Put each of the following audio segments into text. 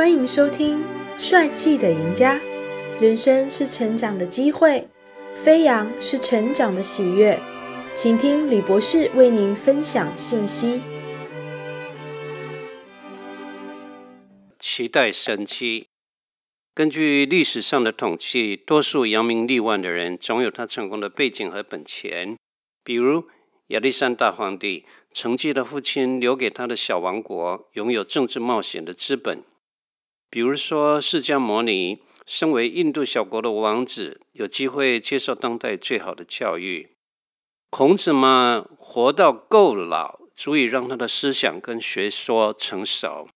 欢迎收听《帅气的赢家》。人生是成长的机会，飞扬是成长的喜悦。请听李博士为您分享信息。期待神奇。根据历史上的统计，多数扬名立万的人总有他成功的背景和本钱。比如亚历山大皇帝，承继了父亲留给他的小王国，拥有政治冒险的资本。比如说释迦牟尼，身为印度小国的王子，有机会接受当代最好的教育。孔子嘛，活到够老，足以让他的思想跟学说成熟。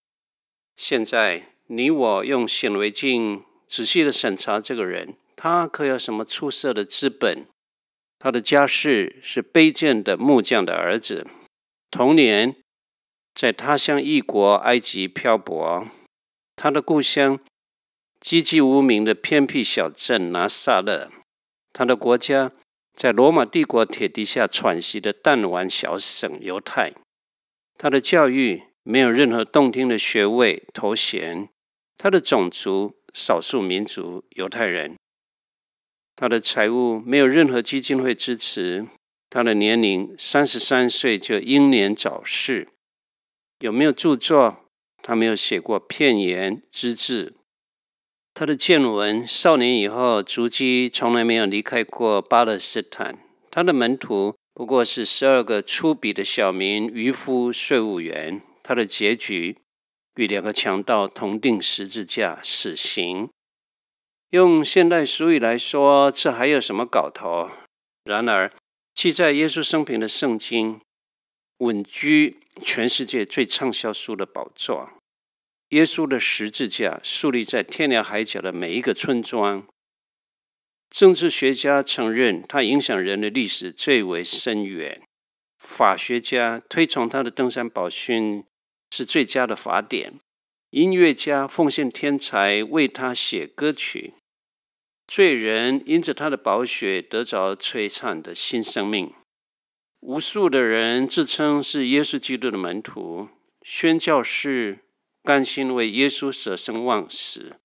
现在。你我用显微镜仔细的审查这个人，他可有什么出色的资本？他的家世是卑贱的木匠的儿子，童年在他乡异国埃及漂泊，他的故乡籍籍无名的偏僻小镇拿撒勒，他的国家在罗马帝国铁底下喘息的弹丸小省犹太，他的教育没有任何动听的学位头衔。他的种族少数民族犹太人，他的财务没有任何基金会支持，他的年龄三十三岁就英年早逝，有没有著作？他没有写过片言之字。他的见闻，少年以后足迹从来没有离开过巴勒斯坦。他的门徒不过是十二个粗鄙的小民渔夫税务员。他的结局。与两个强盗同定十字架，死刑。用现代俗语来说，这还有什么搞头？然而，记载耶稣生平的圣经稳居全世界最畅销书的宝座。耶稣的十字架树立在天涯海角的每一个村庄。政治学家承认他影响人的历史最为深远。法学家推崇他的登山宝训。是最佳的法典。音乐家奉献天才为他写歌曲。罪人因着他的宝血得着璀璨的新生命。无数的人自称是耶稣基督的门徒。宣教士甘心为耶稣舍生忘死。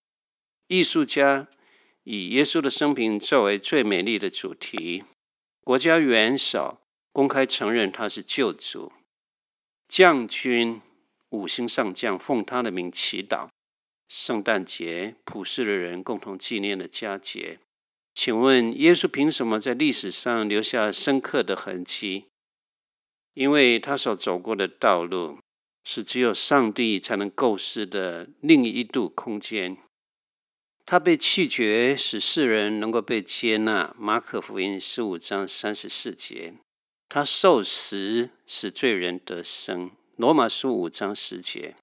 艺术家以耶稣的生平作为最美丽的主题。国家元首公开承认他是救主。将军。五星上将奉他的名祈祷，圣诞节普世的人共同纪念的佳节。请问耶稣凭什么在历史上留下深刻的痕迹？因为他所走过的道路是只有上帝才能构思的另一度空间。他被弃绝，使世人能够被接纳。马可福音十五章三十四节。他受死，使罪人得生。罗马书五章十节，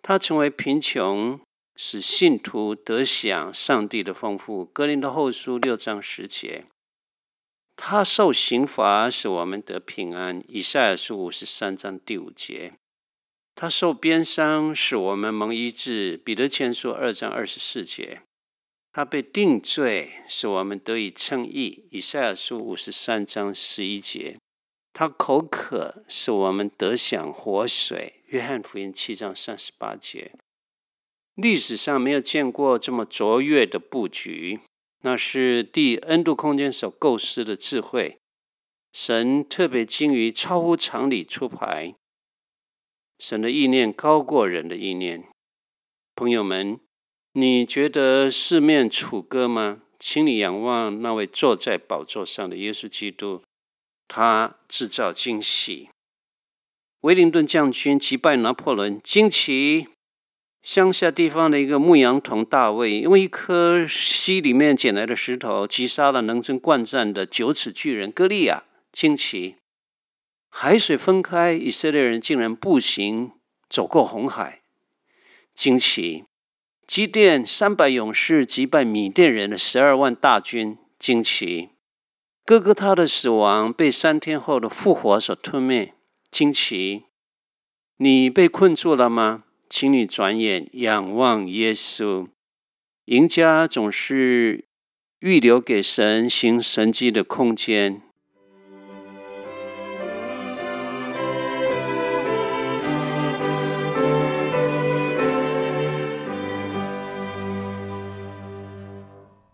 他成为贫穷，使信徒得享上帝的丰富。格林的后书六章十节，他受刑罚，使我们得平安。以赛亚书五十三章第五节，他受鞭伤，使我们蒙医治。彼得前书二章二十四节，他被定罪，使我们得以称义。以赛亚书五十三章十一节。他口渴，使我们得享活水。约翰福音七章三十八节。历史上没有见过这么卓越的布局，那是第 N 度空间所构思的智慧。神特别精于超乎常理出牌，神的意念高过人的意念。朋友们，你觉得四面楚歌吗？请你仰望那位坐在宝座上的耶稣基督。他制造惊喜，威灵顿将军击败拿破仑，惊奇乡下地方的一个牧羊童大卫，用一颗溪里面捡来的石头击杀了能征惯战的九尺巨人歌利亚，惊奇海水分开，以色列人竟然步行走过红海，惊奇基甸三百勇士击败米甸人的十二万大军，惊奇。哥哥他的死亡被三天后的复活所吞灭，惊奇！你被困住了吗？请你转眼仰望耶稣。赢家总是预留给神行神迹的空间。